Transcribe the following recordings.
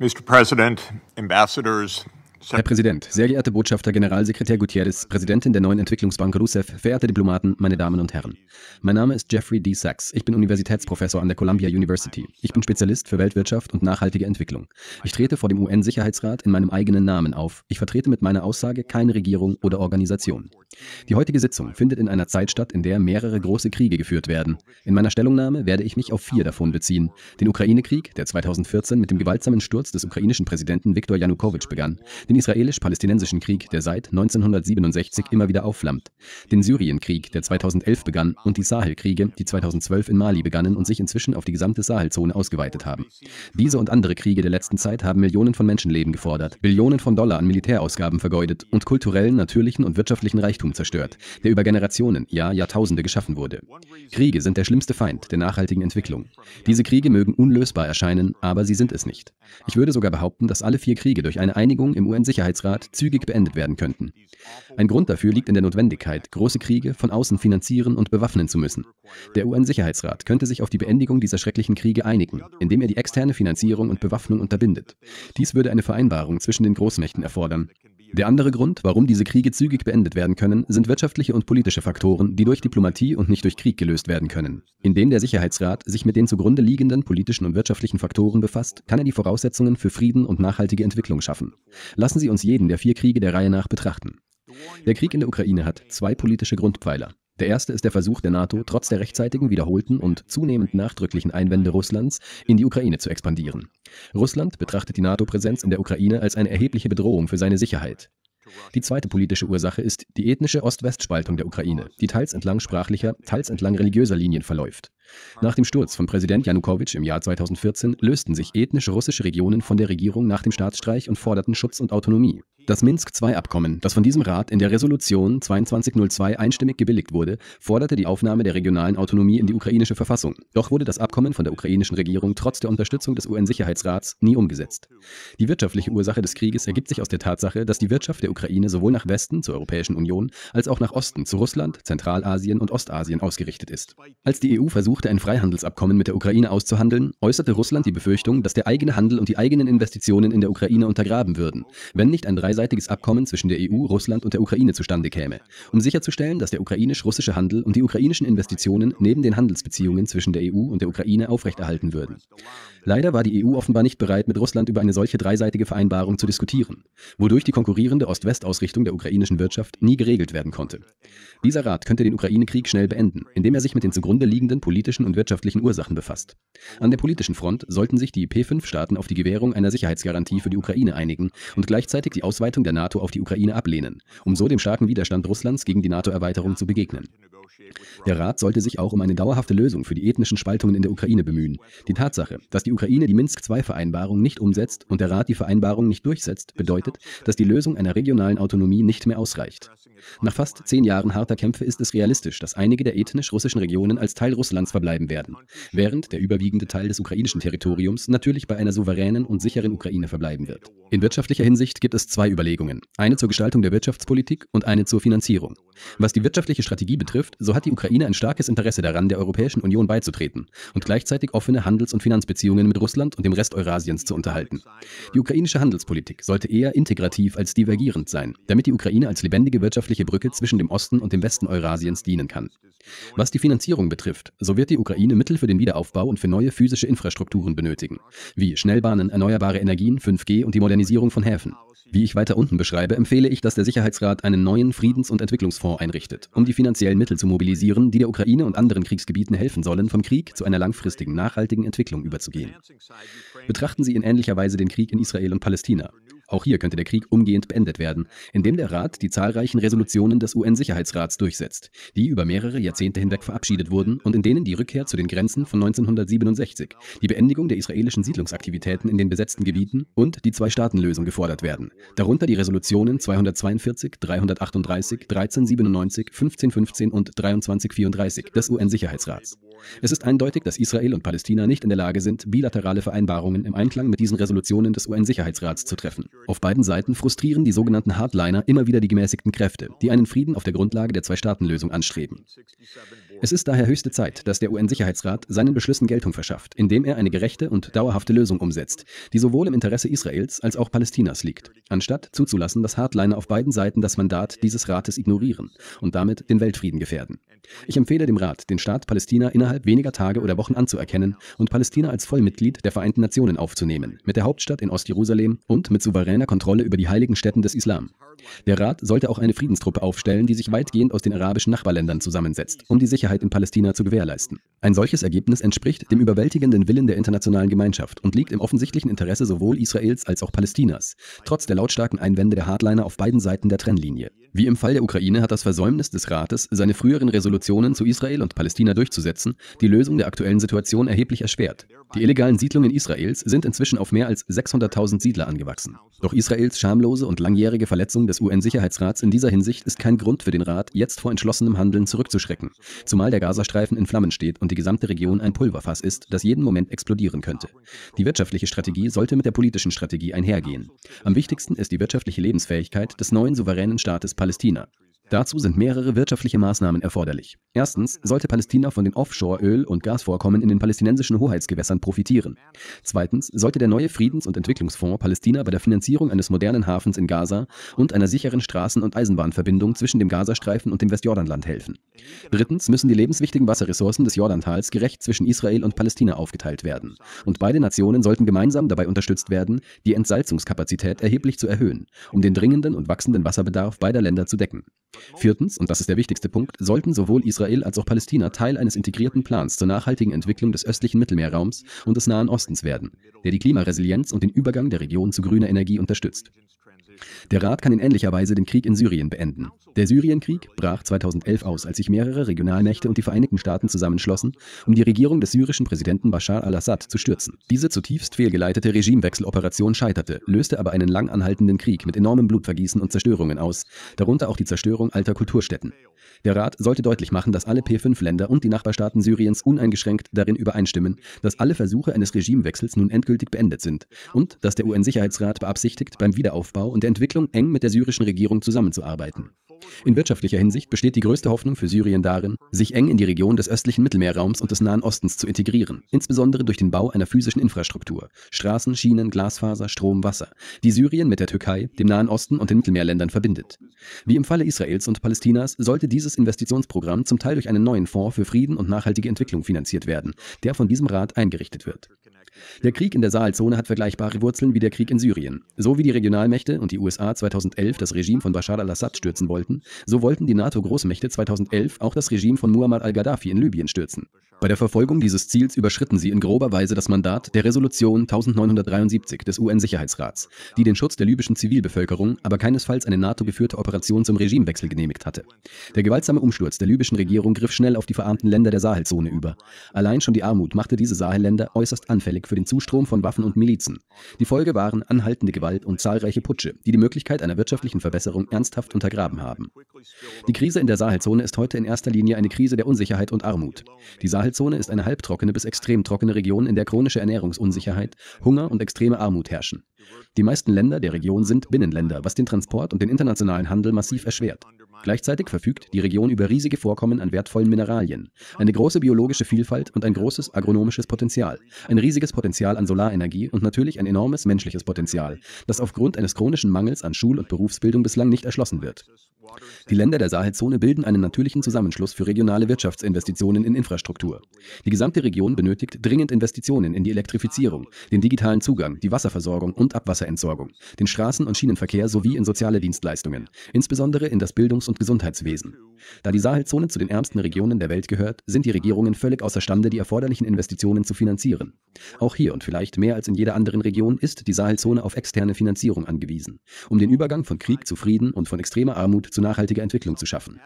Mr. President, ambassadors, Herr Präsident, sehr geehrte Botschafter, Generalsekretär Gutierrez, Präsidentin der neuen Entwicklungsbank RUSEF, verehrte Diplomaten, meine Damen und Herren. Mein Name ist Jeffrey D. Sachs. Ich bin Universitätsprofessor an der Columbia University. Ich bin Spezialist für Weltwirtschaft und nachhaltige Entwicklung. Ich trete vor dem UN-Sicherheitsrat in meinem eigenen Namen auf. Ich vertrete mit meiner Aussage keine Regierung oder Organisation. Die heutige Sitzung findet in einer Zeit statt, in der mehrere große Kriege geführt werden. In meiner Stellungnahme werde ich mich auf vier davon beziehen. Den Ukraine-Krieg, der 2014 mit dem gewaltsamen Sturz des ukrainischen Präsidenten Viktor Janukowitsch begann den israelisch-palästinensischen Krieg, der seit 1967 immer wieder aufflammt, den Syrienkrieg, der 2011 begann, und die Sahelkriege, die 2012 in Mali begannen und sich inzwischen auf die gesamte Sahelzone ausgeweitet haben. Diese und andere Kriege der letzten Zeit haben Millionen von Menschenleben gefordert, Billionen von Dollar an Militärausgaben vergeudet und kulturellen, natürlichen und wirtschaftlichen Reichtum zerstört, der über Generationen, ja Jahrtausende geschaffen wurde. Kriege sind der schlimmste Feind der nachhaltigen Entwicklung. Diese Kriege mögen unlösbar erscheinen, aber sie sind es nicht. Ich würde sogar behaupten, dass alle vier Kriege durch eine Einigung im UN-Sicherheitsrat Sicherheitsrat zügig beendet werden könnten. Ein Grund dafür liegt in der Notwendigkeit, große Kriege von außen finanzieren und bewaffnen zu müssen. Der UN-Sicherheitsrat könnte sich auf die Beendigung dieser schrecklichen Kriege einigen, indem er die externe Finanzierung und Bewaffnung unterbindet. Dies würde eine Vereinbarung zwischen den Großmächten erfordern. Der andere Grund, warum diese Kriege zügig beendet werden können, sind wirtschaftliche und politische Faktoren, die durch Diplomatie und nicht durch Krieg gelöst werden können. Indem der Sicherheitsrat sich mit den zugrunde liegenden politischen und wirtschaftlichen Faktoren befasst, kann er die Voraussetzungen für Frieden und nachhaltige Entwicklung schaffen. Lassen Sie uns jeden der vier Kriege der Reihe nach betrachten. Der Krieg in der Ukraine hat zwei politische Grundpfeiler. Der erste ist der Versuch der NATO, trotz der rechtzeitigen, wiederholten und zunehmend nachdrücklichen Einwände Russlands in die Ukraine zu expandieren. Russland betrachtet die NATO-Präsenz in der Ukraine als eine erhebliche Bedrohung für seine Sicherheit. Die zweite politische Ursache ist die ethnische Ost-West-Spaltung der Ukraine, die teils entlang sprachlicher, teils entlang religiöser Linien verläuft. Nach dem Sturz von Präsident Janukowitsch im Jahr 2014 lösten sich ethnisch russische Regionen von der Regierung nach dem Staatsstreich und forderten Schutz und Autonomie. Das Minsk-II-Abkommen, das von diesem Rat in der Resolution 2202 einstimmig gebilligt wurde, forderte die Aufnahme der regionalen Autonomie in die ukrainische Verfassung. Doch wurde das Abkommen von der ukrainischen Regierung trotz der Unterstützung des UN-Sicherheitsrats nie umgesetzt. Die wirtschaftliche Ursache des Krieges ergibt sich aus der Tatsache, dass die Wirtschaft der Ukraine sowohl nach Westen zur Europäischen Union als auch nach Osten zu Russland, Zentralasien und Ostasien ausgerichtet ist. Als die EU versuchte, ein Freihandelsabkommen mit der Ukraine auszuhandeln, äußerte Russland die Befürchtung, dass der eigene Handel und die eigenen Investitionen in der Ukraine untergraben würden, wenn nicht ein dreiseitiges Abkommen zwischen der EU, Russland und der Ukraine zustande käme, um sicherzustellen, dass der ukrainisch-russische Handel und die ukrainischen Investitionen neben den Handelsbeziehungen zwischen der EU und der Ukraine aufrechterhalten würden. Leider war die EU offenbar nicht bereit, mit Russland über eine solche dreiseitige Vereinbarung zu diskutieren, wodurch die konkurrierende Ost-West-Ausrichtung der ukrainischen Wirtschaft nie geregelt werden konnte. Dieser Rat könnte den Ukraine-Krieg schnell beenden, indem er sich mit den zugrunde liegenden politischen und wirtschaftlichen Ursachen befasst. An der politischen Front sollten sich die P5-Staaten auf die Gewährung einer Sicherheitsgarantie für die Ukraine einigen und gleichzeitig die Ausweitung der NATO auf die Ukraine ablehnen, um so dem starken Widerstand Russlands gegen die NATO-Erweiterung zu begegnen. Der Rat sollte sich auch um eine dauerhafte Lösung für die ethnischen Spaltungen in der Ukraine bemühen. Die Tatsache, dass die Ukraine die Minsk-II-Vereinbarung nicht umsetzt und der Rat die Vereinbarung nicht durchsetzt, bedeutet, dass die Lösung einer regionalen Autonomie nicht mehr ausreicht. Nach fast zehn Jahren harter Kämpfe ist es realistisch, dass einige der ethnisch russischen Regionen als Teil Russlands verbleiben werden, während der überwiegende Teil des ukrainischen Territoriums natürlich bei einer souveränen und sicheren Ukraine verbleiben wird. In wirtschaftlicher Hinsicht gibt es zwei Überlegungen, eine zur Gestaltung der Wirtschaftspolitik und eine zur Finanzierung. Was die wirtschaftliche Strategie betrifft, so hat die Ukraine ein starkes Interesse daran, der Europäischen Union beizutreten und gleichzeitig offene Handels- und Finanzbeziehungen mit Russland und dem Rest Eurasiens zu unterhalten. Die ukrainische Handelspolitik sollte eher integrativ als divergierend sein, damit die Ukraine als lebendige wirtschaftliche Brücke zwischen dem Osten und dem Westen Eurasiens dienen kann. Was die Finanzierung betrifft, so wird die Ukraine Mittel für den Wiederaufbau und für neue physische Infrastrukturen benötigen, wie Schnellbahnen, erneuerbare Energien, 5G und die Modernisierung von Häfen. Wie ich weiter unten beschreibe, empfehle ich, dass der Sicherheitsrat einen neuen Friedens- und Entwicklungsfonds einrichtet, um die finanziellen Mittel zu mobilisieren, die der Ukraine und anderen Kriegsgebieten helfen sollen, vom Krieg zu einer langfristigen, nachhaltigen Entwicklung überzugehen. Betrachten Sie in ähnlicher Weise den Krieg in Israel und Palästina. Auch hier könnte der Krieg umgehend beendet werden, indem der Rat die zahlreichen Resolutionen des UN-Sicherheitsrats durchsetzt, die über mehrere Jahrzehnte hinweg verabschiedet wurden und in denen die Rückkehr zu den Grenzen von 1967, die Beendigung der israelischen Siedlungsaktivitäten in den besetzten Gebieten und die Zwei-Staaten-Lösung gefordert werden, darunter die Resolutionen 242, 338, 1397, 1515 und 2334 des UN-Sicherheitsrats. Es ist eindeutig, dass Israel und Palästina nicht in der Lage sind, bilaterale Vereinbarungen im Einklang mit diesen Resolutionen des UN-Sicherheitsrats zu treffen. Auf beiden Seiten frustrieren die sogenannten Hardliner immer wieder die gemäßigten Kräfte, die einen Frieden auf der Grundlage der Zwei-Staaten-Lösung anstreben. Es ist daher höchste Zeit, dass der UN-Sicherheitsrat seinen Beschlüssen Geltung verschafft, indem er eine gerechte und dauerhafte Lösung umsetzt, die sowohl im Interesse Israels als auch Palästinas liegt, anstatt zuzulassen, dass Hardliner auf beiden Seiten das Mandat dieses Rates ignorieren und damit den Weltfrieden gefährden. Ich empfehle dem Rat, den Staat Palästina innerhalb weniger Tage oder Wochen anzuerkennen und Palästina als Vollmitglied der Vereinten Nationen aufzunehmen, mit der Hauptstadt in Ostjerusalem und mit souveräner Kontrolle über die heiligen Stätten des Islam. Der Rat sollte auch eine Friedenstruppe aufstellen, die sich weitgehend aus den arabischen Nachbarländern zusammensetzt, um die Sicherheit in Palästina zu gewährleisten. Ein solches Ergebnis entspricht dem überwältigenden Willen der internationalen Gemeinschaft und liegt im offensichtlichen Interesse sowohl Israels als auch Palästinas, trotz der lautstarken Einwände der Hardliner auf beiden Seiten der Trennlinie. Wie im Fall der Ukraine hat das Versäumnis des Rates, seine früheren Resolutionen zu Israel und Palästina durchzusetzen, die Lösung der aktuellen Situation erheblich erschwert. Die illegalen Siedlungen Israels sind inzwischen auf mehr als 600.000 Siedler angewachsen. Doch Israels schamlose und langjährige Verletzung des UN-Sicherheitsrats in dieser Hinsicht ist kein Grund für den Rat, jetzt vor entschlossenem Handeln zurückzuschrecken, zumal der Gazastreifen in Flammen steht und die gesamte Region ein Pulverfass ist, das jeden Moment explodieren könnte. Die wirtschaftliche Strategie sollte mit der politischen Strategie einhergehen. Am wichtigsten ist die wirtschaftliche Lebensfähigkeit des neuen souveränen Staates Palästina. Dazu sind mehrere wirtschaftliche Maßnahmen erforderlich. Erstens sollte Palästina von den Offshore-Öl- und Gasvorkommen in den palästinensischen Hoheitsgewässern profitieren. Zweitens sollte der neue Friedens- und Entwicklungsfonds Palästina bei der Finanzierung eines modernen Hafens in Gaza und einer sicheren Straßen- und Eisenbahnverbindung zwischen dem Gazastreifen und dem Westjordanland helfen. Drittens müssen die lebenswichtigen Wasserressourcen des Jordantals gerecht zwischen Israel und Palästina aufgeteilt werden. Und beide Nationen sollten gemeinsam dabei unterstützt werden, die Entsalzungskapazität erheblich zu erhöhen, um den dringenden und wachsenden Wasserbedarf beider Länder zu decken. Viertens, und das ist der wichtigste Punkt, sollten sowohl Israel als auch Palästina Teil eines integrierten Plans zur nachhaltigen Entwicklung des östlichen Mittelmeerraums und des Nahen Ostens werden, der die Klimaresilienz und den Übergang der Region zu grüner Energie unterstützt. Der Rat kann in ähnlicher Weise den Krieg in Syrien beenden. Der Syrienkrieg brach 2011 aus, als sich mehrere Regionalmächte und die Vereinigten Staaten zusammenschlossen, um die Regierung des syrischen Präsidenten Bashar al-Assad zu stürzen. Diese zutiefst fehlgeleitete Regimewechseloperation scheiterte, löste aber einen lang anhaltenden Krieg mit enormem Blutvergießen und Zerstörungen aus, darunter auch die Zerstörung alter Kulturstätten. Der Rat sollte deutlich machen, dass alle P5-Länder und die Nachbarstaaten Syriens uneingeschränkt darin übereinstimmen, dass alle Versuche eines Regimewechsels nun endgültig beendet sind und dass der UN-Sicherheitsrat beabsichtigt, beim Wiederaufbau und der Entwicklung eng mit der syrischen Regierung zusammenzuarbeiten. In wirtschaftlicher Hinsicht besteht die größte Hoffnung für Syrien darin, sich eng in die Region des östlichen Mittelmeerraums und des Nahen Ostens zu integrieren, insbesondere durch den Bau einer physischen Infrastruktur, Straßen, Schienen, Glasfaser, Strom, Wasser, die Syrien mit der Türkei, dem Nahen Osten und den Mittelmeerländern verbindet. Wie im Falle Israels und Palästinas sollte dieses Investitionsprogramm zum Teil durch einen neuen Fonds für Frieden und nachhaltige Entwicklung finanziert werden, der von diesem Rat eingerichtet wird. Der Krieg in der Sahelzone hat vergleichbare Wurzeln wie der Krieg in Syrien. So wie die Regionalmächte und die USA 2011 das Regime von Bashar al-Assad stürzen wollten, so wollten die NATO-Großmächte 2011 auch das Regime von Muammar al-Gaddafi in Libyen stürzen. Bei der Verfolgung dieses Ziels überschritten sie in grober Weise das Mandat der Resolution 1973 des UN-Sicherheitsrats, die den Schutz der libyschen Zivilbevölkerung, aber keinesfalls eine NATO-geführte Operation zum Regimewechsel genehmigt hatte. Der gewaltsame Umsturz der libyschen Regierung griff schnell auf die verarmten Länder der Sahelzone über. Allein schon die Armut machte diese Sahelländer äußerst anfällig für den Zustrom von Waffen und Milizen. Die Folge waren anhaltende Gewalt und zahlreiche Putsche, die die Möglichkeit einer wirtschaftlichen Verbesserung ernsthaft untergraben haben. Die Krise in der Sahelzone ist heute in erster Linie eine Krise der Unsicherheit und Armut. Die Sahelzone ist eine halbtrockene bis extrem trockene Region, in der chronische Ernährungsunsicherheit, Hunger und extreme Armut herrschen. Die meisten Länder der Region sind Binnenländer, was den Transport und den internationalen Handel massiv erschwert. Gleichzeitig verfügt die Region über riesige Vorkommen an wertvollen Mineralien, eine große biologische Vielfalt und ein großes agronomisches Potenzial, ein riesiges Potenzial an Solarenergie und natürlich ein enormes menschliches Potenzial, das aufgrund eines chronischen Mangels an Schul- und Berufsbildung bislang nicht erschlossen wird. Die Länder der Sahelzone bilden einen natürlichen Zusammenschluss für regionale Wirtschaftsinvestitionen in Infrastruktur. Die gesamte Region benötigt dringend Investitionen in die Elektrifizierung, den digitalen Zugang, die Wasserversorgung und Abwasserentsorgung, den Straßen- und Schienenverkehr sowie in soziale Dienstleistungen, insbesondere in das Bildungs- und Gesundheitswesen. Da die Sahelzone zu den ärmsten Regionen der Welt gehört, sind die Regierungen völlig außerstande, die erforderlichen Investitionen zu finanzieren. Auch hier und vielleicht mehr als in jeder anderen Region ist die Sahelzone auf externe Finanzierung angewiesen, um den Übergang von Krieg zu Frieden und von extremer Armut zu nachhaltiger Entwicklung zu schaffen.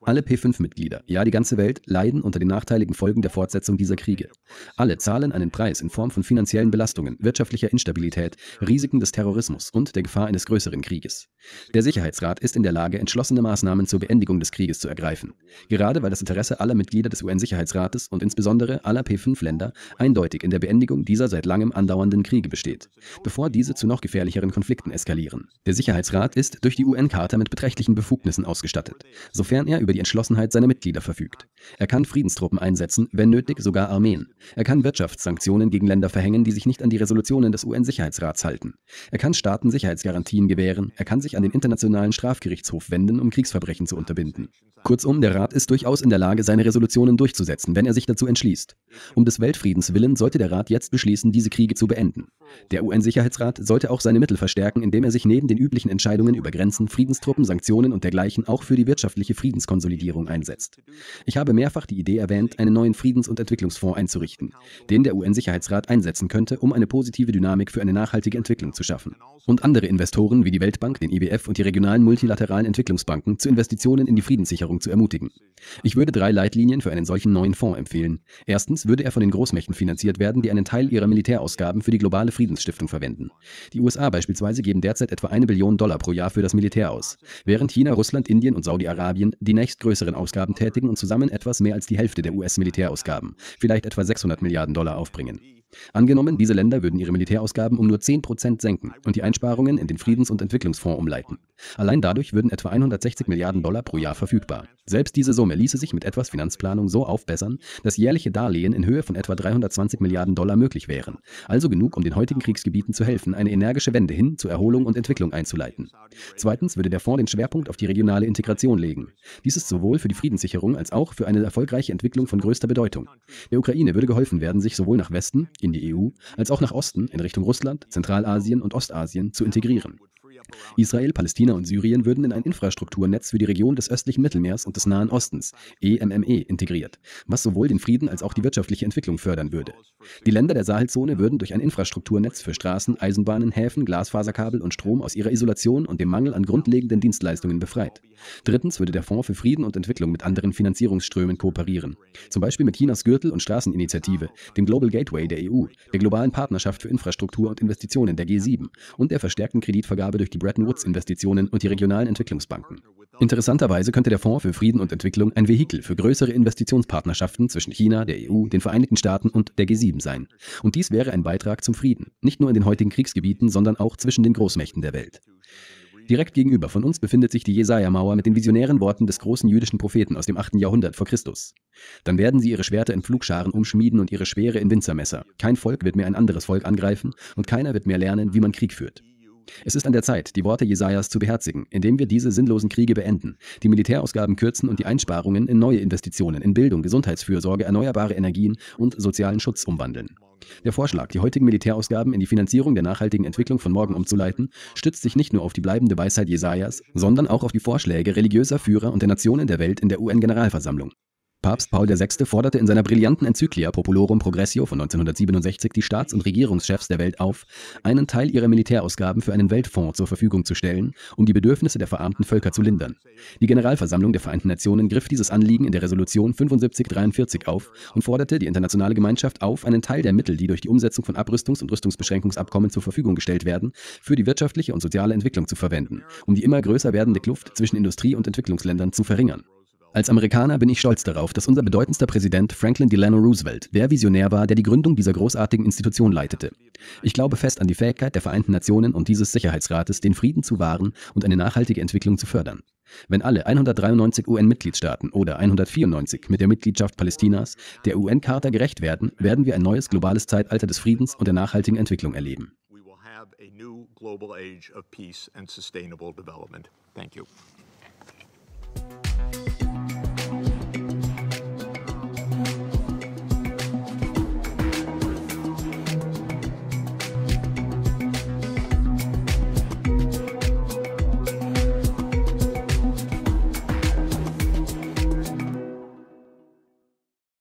Alle P5-Mitglieder, ja die ganze Welt, leiden unter den nachteiligen Folgen der Fortsetzung dieser Kriege. Alle zahlen einen Preis in Form von finanziellen Belastungen, wirtschaftlicher Instabilität, Risiken des Terrorismus und der Gefahr eines größeren Krieges. Der Sicherheitsrat ist in der Lage, entschlossene Maßnahmen zur Beendigung des Krieges zu ergreifen. Gerade weil das Interesse aller Mitglieder des UN-Sicherheitsrates und insbesondere aller P5-Länder eindeutig in der Beendigung dieser seit langem andauernden Kriege besteht, bevor diese zu noch gefährlicheren Konflikten eskalieren. Der Sicherheitsrat ist durch die UN-Charta mit beträchtlichen Befugnissen ausgestattet, sofern er über die Entschlossenheit seiner Mitglieder verfügt. Er kann Friedenstruppen einsetzen, wenn nötig sogar Armeen. Er kann Wirtschaftssanktionen gegen Länder verhängen, die sich nicht an die Resolutionen des UN-Sicherheitsrats halten. Er kann Staaten Sicherheitsgarantien gewähren. Er kann sich an den Internationalen Strafgerichtshof wenden, um Kriegsverbrechen zu unterbinden. Kurzum, der Rat ist durchaus in der Lage, seine Resolutionen durchzusetzen, wenn er sich dazu entschließt. Um des Weltfriedens willen sollte der Rat jetzt beschließen, diese Kriege zu beenden. Der UN-Sicherheitsrat sollte auch seine Mittel verstärken, indem er sich neben den üblichen Entscheidungen über Grenzen, Friedenstruppen, Sanktionen und dergleichen auch für die wirtschaftliche Friedenskonsolidierung einsetzt. Ich habe mehrfach die Idee erwähnt, einen neuen Friedens- und Entwicklungsfonds einzurichten, den der UN-Sicherheitsrat einsetzen könnte, um eine positive Dynamik für eine nachhaltige Entwicklung zu schaffen. Und andere Investoren wie die Weltbank, den IWF und die regionalen multilateralen Entwicklungsbanken zu Investitionen in die Friedenssicherung zu ermutigen. Ich würde drei Leitlinien für einen solchen neuen Fonds empfehlen. Erstens würde er von den Großmächten finanziert werden, die einen Teil ihrer Militärausgaben für die globale Friedensstiftung verwenden. Die USA beispielsweise geben derzeit etwa eine Billion Dollar pro Jahr für das Militär aus, während China, Russland, Indien und Saudi-Arabien die nächstgrößeren Ausgaben tätigen und zusammen etwas mehr als die Hälfte der US-Militärausgaben, vielleicht etwa 600 Milliarden Dollar aufbringen. Angenommen, diese Länder würden ihre Militärausgaben um nur 10% senken und die Einsparungen in den Friedens- und Entwicklungsfonds umleiten. Allein dadurch würden etwa 160 Milliarden Dollar pro Jahr verfügbar. Selbst diese Summe ließe sich mit etwas Finanzplanung so aufbessern, dass jährliche Darlehen in Höhe von etwa 320 Milliarden Dollar möglich wären. Also genug, um den heutigen Kriegsgebieten zu helfen, eine energische Wende hin zur Erholung und Entwicklung einzuleiten. Zweitens würde der Fonds den Schwerpunkt auf die regionale Integration legen. Dies ist sowohl für die Friedenssicherung als auch für eine erfolgreiche Entwicklung von größter Bedeutung. Der Ukraine würde geholfen werden, sich sowohl nach Westen, in die EU, als auch nach Osten, in Richtung Russland, Zentralasien und Ostasien zu integrieren. Israel, Palästina und Syrien würden in ein Infrastrukturnetz für die Region des östlichen Mittelmeers und des Nahen Ostens, EMME, e, integriert, was sowohl den Frieden als auch die wirtschaftliche Entwicklung fördern würde. Die Länder der Sahelzone würden durch ein Infrastrukturnetz für Straßen, Eisenbahnen, Häfen, Glasfaserkabel und Strom aus ihrer Isolation und dem Mangel an grundlegenden Dienstleistungen befreit. Drittens würde der Fonds für Frieden und Entwicklung mit anderen Finanzierungsströmen kooperieren, zum Beispiel mit Chinas Gürtel- und Straßeninitiative, dem Global Gateway der EU, der globalen Partnerschaft für Infrastruktur und Investitionen der G7 und der verstärkten Kreditvergabe durch die Bretton Woods-Investitionen und die regionalen Entwicklungsbanken. Interessanterweise könnte der Fonds für Frieden und Entwicklung ein Vehikel für größere Investitionspartnerschaften zwischen China, der EU, den Vereinigten Staaten und der G7 sein. Und dies wäre ein Beitrag zum Frieden, nicht nur in den heutigen Kriegsgebieten, sondern auch zwischen den Großmächten der Welt. Direkt gegenüber von uns befindet sich die Jesaja-Mauer mit den visionären Worten des großen jüdischen Propheten aus dem 8. Jahrhundert vor Christus. Dann werden sie ihre Schwerter in Pflugscharen umschmieden und ihre Speere in Winzermesser. Kein Volk wird mehr ein anderes Volk angreifen und keiner wird mehr lernen, wie man Krieg führt. Es ist an der Zeit, die Worte Jesajas zu beherzigen, indem wir diese sinnlosen Kriege beenden, die Militärausgaben kürzen und die Einsparungen in neue Investitionen in Bildung, Gesundheitsfürsorge, erneuerbare Energien und sozialen Schutz umwandeln. Der Vorschlag, die heutigen Militärausgaben in die Finanzierung der nachhaltigen Entwicklung von morgen umzuleiten, stützt sich nicht nur auf die bleibende Weisheit Jesajas, sondern auch auf die Vorschläge religiöser Führer und der Nationen der Welt in der UN-Generalversammlung. Papst Paul VI. forderte in seiner brillanten Enzyklia Populorum Progressio von 1967 die Staats- und Regierungschefs der Welt auf, einen Teil ihrer Militärausgaben für einen Weltfonds zur Verfügung zu stellen, um die Bedürfnisse der verarmten Völker zu lindern. Die Generalversammlung der Vereinten Nationen griff dieses Anliegen in der Resolution 7543 auf und forderte die internationale Gemeinschaft auf, einen Teil der Mittel, die durch die Umsetzung von Abrüstungs- und Rüstungsbeschränkungsabkommen zur Verfügung gestellt werden, für die wirtschaftliche und soziale Entwicklung zu verwenden, um die immer größer werdende Kluft zwischen Industrie- und Entwicklungsländern zu verringern. Als Amerikaner bin ich stolz darauf, dass unser bedeutendster Präsident Franklin Delano Roosevelt der Visionär war, der die Gründung dieser großartigen Institution leitete. Ich glaube fest an die Fähigkeit der Vereinten Nationen und dieses Sicherheitsrates, den Frieden zu wahren und eine nachhaltige Entwicklung zu fördern. Wenn alle 193 UN-Mitgliedstaaten oder 194 mit der Mitgliedschaft Palästinas der UN-Charta gerecht werden, werden wir ein neues globales Zeitalter des Friedens und der nachhaltigen Entwicklung erleben.